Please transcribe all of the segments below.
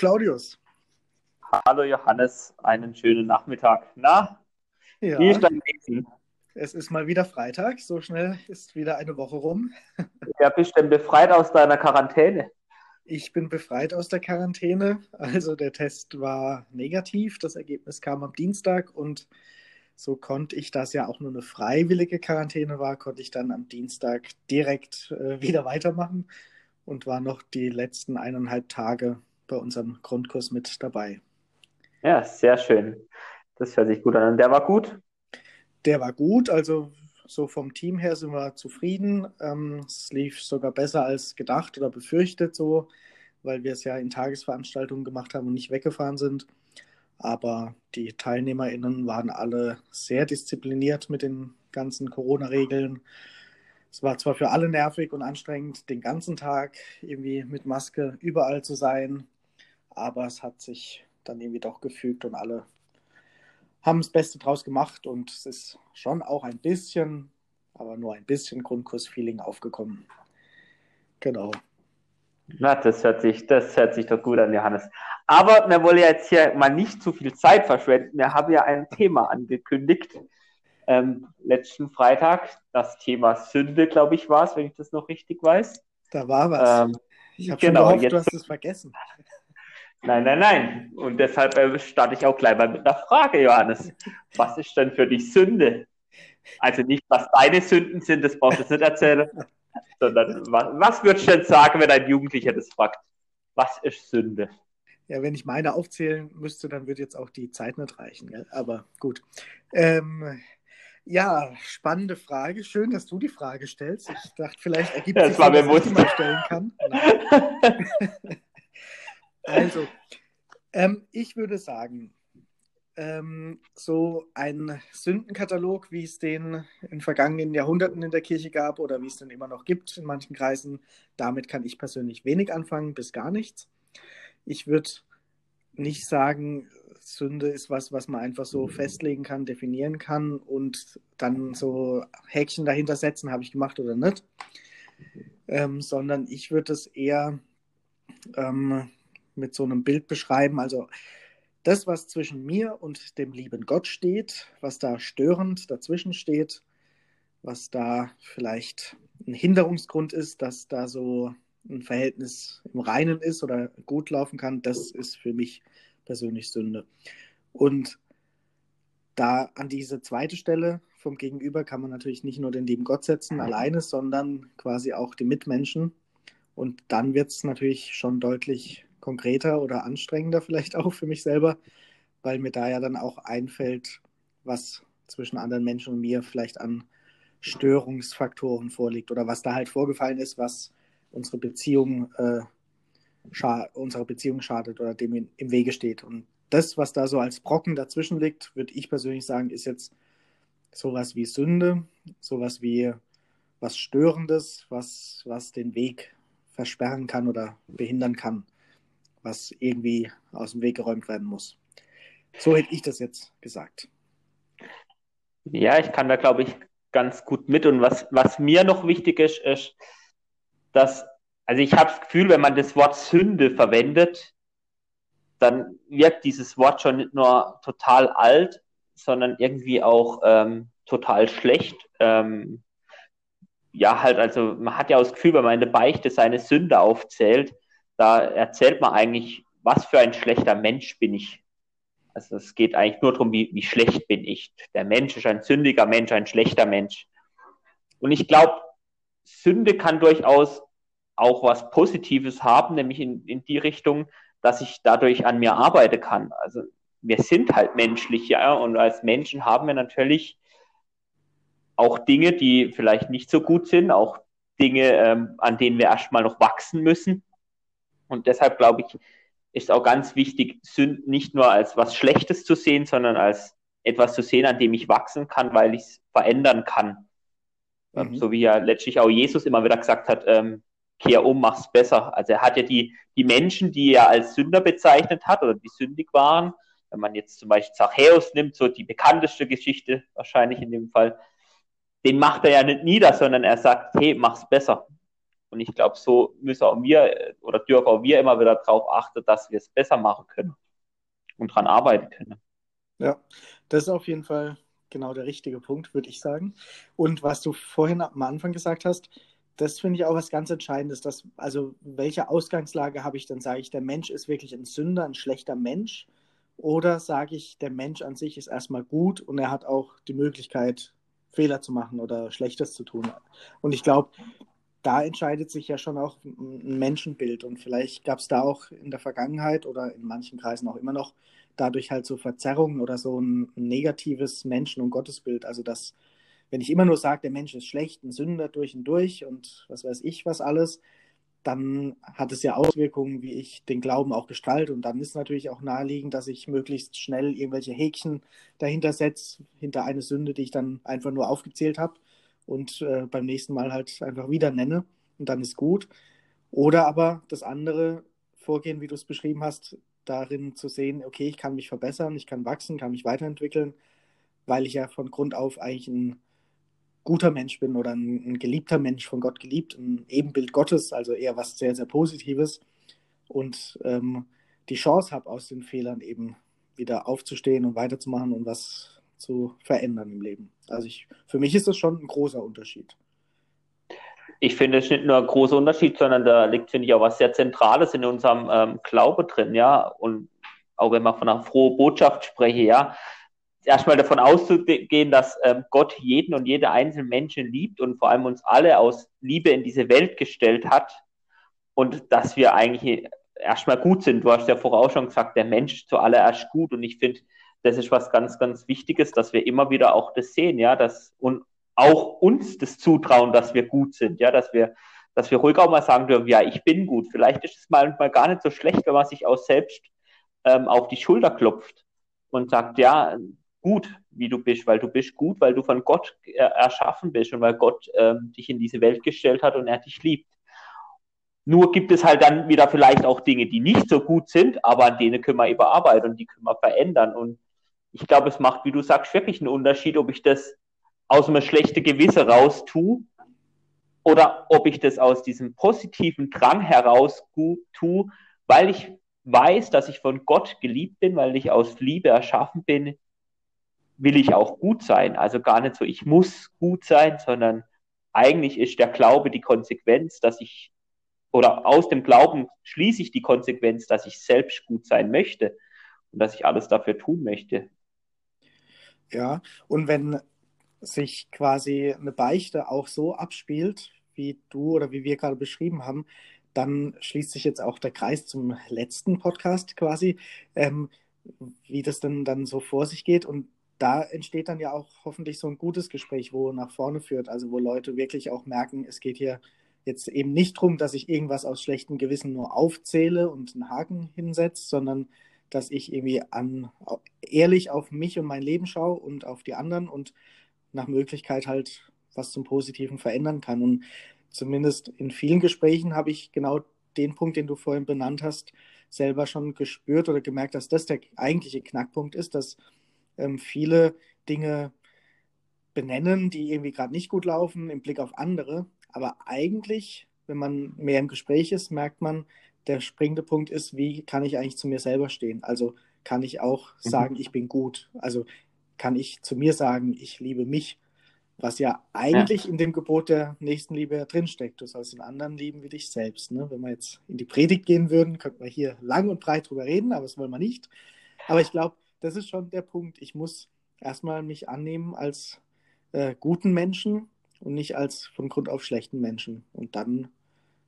Claudius. Hallo Johannes, einen schönen Nachmittag. Na, ja, wie ist dein Leben? Es ist mal wieder Freitag, so schnell ist wieder eine Woche rum. Ja, bist du denn befreit aus deiner Quarantäne? Ich bin befreit aus der Quarantäne. Also der Test war negativ, das Ergebnis kam am Dienstag und so konnte ich, da es ja auch nur eine freiwillige Quarantäne war, konnte ich dann am Dienstag direkt äh, wieder weitermachen und war noch die letzten eineinhalb Tage bei unserem Grundkurs mit dabei. Ja, sehr schön. Das hört sich gut an. Und der war gut? Der war gut, also so vom Team her sind wir zufrieden. Ähm, es lief sogar besser als gedacht oder befürchtet so, weil wir es ja in Tagesveranstaltungen gemacht haben und nicht weggefahren sind. Aber die TeilnehmerInnen waren alle sehr diszipliniert mit den ganzen Corona-Regeln. Es war zwar für alle nervig und anstrengend, den ganzen Tag irgendwie mit Maske überall zu sein, aber es hat sich dann irgendwie doch gefügt und alle haben das Beste draus gemacht und es ist schon auch ein bisschen, aber nur ein bisschen Grundkursfeeling aufgekommen. Genau. Na, das hört sich, das hört sich doch gut an, Johannes. Aber wir wollen jetzt hier mal nicht zu viel Zeit verschwenden. Wir haben ja ein Thema angekündigt. Ähm, letzten Freitag, das Thema Sünde, glaube ich, war es, wenn ich das noch richtig weiß. Da war was. Ähm, ich habe genau, schon gehofft, jetzt- du hast es vergessen. Nein, nein, nein. Und deshalb äh, starte ich auch gleich mal mit einer Frage, Johannes. Was ist denn für dich Sünde? Also nicht, was deine Sünden sind, das brauchst du nicht erzählen, sondern was, was würdest du denn sagen, wenn ein Jugendlicher das fragt? Was ist Sünde? Ja, wenn ich meine aufzählen müsste, dann würde jetzt auch die Zeit nicht reichen. Gell? Aber gut. Ähm, ja, spannende Frage. Schön, dass du die Frage stellst. Ich dachte, vielleicht ergibt Das sich dass ich die mal stellen kann. Also, ähm, ich würde sagen, ähm, so ein Sündenkatalog, wie es den in vergangenen Jahrhunderten in der Kirche gab oder wie es den immer noch gibt in manchen Kreisen, damit kann ich persönlich wenig anfangen, bis gar nichts. Ich würde nicht sagen, Sünde ist was, was man einfach so festlegen kann, definieren kann und dann so Häkchen dahinter setzen, habe ich gemacht oder nicht, ähm, sondern ich würde es eher ähm, mit so einem Bild beschreiben. Also das, was zwischen mir und dem lieben Gott steht, was da störend dazwischen steht, was da vielleicht ein Hinderungsgrund ist, dass da so ein Verhältnis im Reinen ist oder gut laufen kann, das ist für mich persönlich Sünde. Und da an diese zweite Stelle vom Gegenüber kann man natürlich nicht nur den lieben Gott setzen alleine, sondern quasi auch die Mitmenschen. Und dann wird es natürlich schon deutlich konkreter oder anstrengender vielleicht auch für mich selber, weil mir da ja dann auch einfällt, was zwischen anderen Menschen und mir vielleicht an Störungsfaktoren vorliegt oder was da halt vorgefallen ist, was unsere Beziehung, äh, unserer Beziehung schadet oder dem in, im Wege steht. Und das, was da so als Brocken dazwischen liegt, würde ich persönlich sagen, ist jetzt sowas wie Sünde, sowas wie was Störendes, was, was den Weg versperren kann oder behindern kann, was irgendwie aus dem Weg geräumt werden muss. So hätte ich das jetzt gesagt. Ja, ich kann da, glaube ich, ganz gut mit. Und was, was mir noch wichtig ist, ist, dass, also ich habe das Gefühl, wenn man das Wort Sünde verwendet, dann wirkt dieses Wort schon nicht nur total alt, sondern irgendwie auch ähm, total schlecht. Ähm, ja, halt, also man hat ja auch das Gefühl, wenn man in der Beichte seine Sünde aufzählt, da erzählt man eigentlich, was für ein schlechter Mensch bin ich. Also es geht eigentlich nur darum, wie, wie schlecht bin ich. Der Mensch ist ein sündiger Mensch, ein schlechter Mensch. Und ich glaube, Sünde kann durchaus auch was Positives haben, nämlich in, in die Richtung, dass ich dadurch an mir arbeiten kann. Also wir sind halt menschlich, ja, und als Menschen haben wir natürlich auch Dinge, die vielleicht nicht so gut sind, auch Dinge, ähm, an denen wir erstmal noch wachsen müssen. Und deshalb glaube ich, ist auch ganz wichtig, Sünden nicht nur als was Schlechtes zu sehen, sondern als etwas zu sehen, an dem ich wachsen kann, weil ich es verändern kann. Ähm, Mhm. So wie ja letztlich auch Jesus immer wieder gesagt hat, ähm, kehr um, mach's besser. Also er hat ja die, die Menschen, die er als Sünder bezeichnet hat oder die sündig waren, wenn man jetzt zum Beispiel Zachäus nimmt, so die bekannteste Geschichte wahrscheinlich in dem Fall, den macht er ja nicht nieder, sondern er sagt, hey, mach's besser. Und ich glaube, so müssen auch wir oder dürfen auch wir immer wieder darauf achten, dass wir es besser machen können und daran arbeiten können. Ja, das ist auf jeden Fall genau der richtige Punkt, würde ich sagen. Und was du vorhin am Anfang gesagt hast, das finde ich auch was ganz Entscheidendes. Dass, also, welche Ausgangslage habe ich dann? Sage ich, der Mensch ist wirklich ein Sünder, ein schlechter Mensch? Oder sage ich, der Mensch an sich ist erstmal gut und er hat auch die Möglichkeit, Fehler zu machen oder Schlechtes zu tun? Und ich glaube, da entscheidet sich ja schon auch ein Menschenbild. Und vielleicht gab es da auch in der Vergangenheit oder in manchen Kreisen auch immer noch dadurch halt so Verzerrungen oder so ein negatives Menschen- und Gottesbild. Also, dass, wenn ich immer nur sage, der Mensch ist schlecht, ein Sünder durch und durch und was weiß ich was alles, dann hat es ja Auswirkungen, wie ich den Glauben auch gestalte. Und dann ist natürlich auch naheliegend, dass ich möglichst schnell irgendwelche Häkchen dahinter setze, hinter eine Sünde, die ich dann einfach nur aufgezählt habe und äh, beim nächsten Mal halt einfach wieder nenne und dann ist gut. Oder aber das andere Vorgehen, wie du es beschrieben hast, darin zu sehen, okay, ich kann mich verbessern, ich kann wachsen, kann mich weiterentwickeln, weil ich ja von Grund auf eigentlich ein guter Mensch bin oder ein, ein geliebter Mensch, von Gott geliebt, ein Ebenbild Gottes, also eher was sehr, sehr Positives und ähm, die Chance habe, aus den Fehlern eben wieder aufzustehen und weiterzumachen und was zu verändern im Leben. Also ich, für mich ist das schon ein großer Unterschied ich finde, es ist nicht nur ein großer Unterschied, sondern da liegt, finde ich, auch was sehr Zentrales in unserem ähm, Glaube drin, ja. Und auch wenn man von einer frohen Botschaft spreche, ja, erstmal davon auszugehen, dass ähm, Gott jeden und jede einzelne Menschen liebt und vor allem uns alle aus Liebe in diese Welt gestellt hat und dass wir eigentlich erstmal gut sind. Du hast ja vorher auch schon gesagt, der Mensch zuallererst gut und ich finde, das ist was ganz, ganz Wichtiges, dass wir immer wieder auch das sehen, ja, dass und auch uns das zutrauen, dass wir gut sind, ja, dass wir, dass wir ruhig auch mal sagen dürfen, ja, ich bin gut. Vielleicht ist es mal, gar nicht so schlecht, wenn man sich auch selbst ähm, auf die Schulter klopft und sagt, ja, gut, wie du bist, weil du bist gut, weil du von Gott äh, erschaffen bist und weil Gott ähm, dich in diese Welt gestellt hat und er dich liebt. Nur gibt es halt dann wieder vielleicht auch Dinge, die nicht so gut sind, aber an denen können wir überarbeiten und die können wir verändern. Und ich glaube, es macht, wie du sagst, wirklich einen Unterschied, ob ich das aus einem schlechten Gewissen raus tue oder ob ich das aus diesem positiven Drang heraus tue, weil ich weiß, dass ich von Gott geliebt bin, weil ich aus Liebe erschaffen bin, will ich auch gut sein. Also gar nicht so, ich muss gut sein, sondern eigentlich ist der Glaube die Konsequenz, dass ich, oder aus dem Glauben schließe ich die Konsequenz, dass ich selbst gut sein möchte und dass ich alles dafür tun möchte. Ja, und wenn sich quasi eine Beichte auch so abspielt, wie du oder wie wir gerade beschrieben haben, dann schließt sich jetzt auch der Kreis zum letzten Podcast quasi, ähm, wie das denn dann so vor sich geht. Und da entsteht dann ja auch hoffentlich so ein gutes Gespräch, wo nach vorne führt, also wo Leute wirklich auch merken, es geht hier jetzt eben nicht darum, dass ich irgendwas aus schlechtem Gewissen nur aufzähle und einen Haken hinsetze, sondern dass ich irgendwie an, ehrlich auf mich und mein Leben schaue und auf die anderen und nach Möglichkeit halt was zum Positiven verändern kann. Und zumindest in vielen Gesprächen habe ich genau den Punkt, den du vorhin benannt hast, selber schon gespürt oder gemerkt, dass das der eigentliche Knackpunkt ist, dass ähm, viele Dinge benennen, die irgendwie gerade nicht gut laufen im Blick auf andere. Aber eigentlich, wenn man mehr im Gespräch ist, merkt man, der springende Punkt ist, wie kann ich eigentlich zu mir selber stehen? Also kann ich auch mhm. sagen, ich bin gut. Also kann ich zu mir sagen, ich liebe mich, was ja eigentlich ja. in dem Gebot der Nächstenliebe drinsteckt. Du sollst den anderen lieben wie dich selbst. Ne? Wenn wir jetzt in die Predigt gehen würden, könnten wir hier lang und breit drüber reden, aber das wollen wir nicht. Aber ich glaube, das ist schon der Punkt. Ich muss erstmal mich annehmen als äh, guten Menschen und nicht als von Grund auf schlechten Menschen. Und dann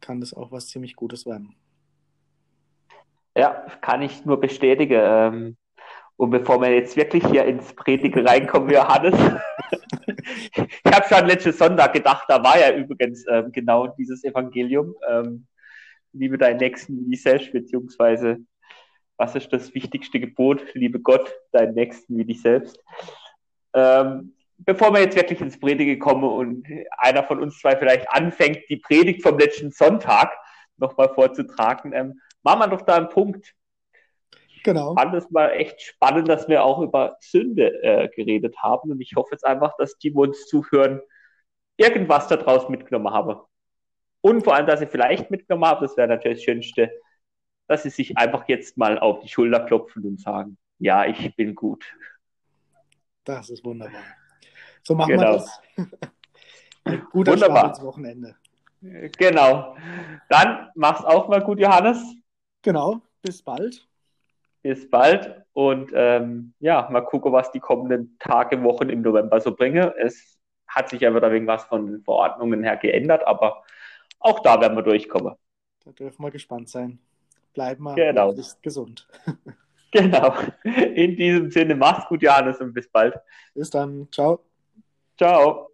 kann das auch was ziemlich Gutes werden. Ja, kann ich nur bestätigen. Ähm, und bevor wir jetzt wirklich hier ins Predigen reinkommen, Johannes, ich habe schon letzten Sonntag gedacht, da war ja übrigens ähm, genau dieses Evangelium. Ähm, liebe deinen Nächsten wie selbst, beziehungsweise was ist das wichtigste Gebot? Liebe Gott, deinen Nächsten wie dich selbst. Ähm, bevor wir jetzt wirklich ins Predigen kommen und einer von uns zwei vielleicht anfängt, die Predigt vom letzten Sonntag nochmal vorzutragen, ähm, machen wir doch da einen Punkt. Genau. fand es mal echt spannend, dass wir auch über Sünde äh, geredet haben. Und ich hoffe jetzt einfach, dass die, wo uns zuhören, irgendwas daraus mitgenommen haben. Und vor allem, dass ich vielleicht mitgenommen habe, das wäre natürlich das Schönste, dass sie sich einfach jetzt mal auf die Schulter klopfen und sagen, ja, ich bin gut. Das ist wunderbar. So machen genau. wir das. Guter Wunderbar. Start ins Wochenende. Genau. Dann mach's auch mal gut, Johannes. Genau. Bis bald. Bis bald. Und ähm, ja, mal gucken, was die kommenden Tage, Wochen im November so bringen. Es hat sich ja wieder irgendwas von den Verordnungen her geändert, aber auch da werden wir durchkommen. Da dürfen wir gespannt sein. Bleiben wir genau. gesund. Genau. In diesem Sinne, mach's gut, Johannes, und bis bald. Bis dann. Ciao. Ciao.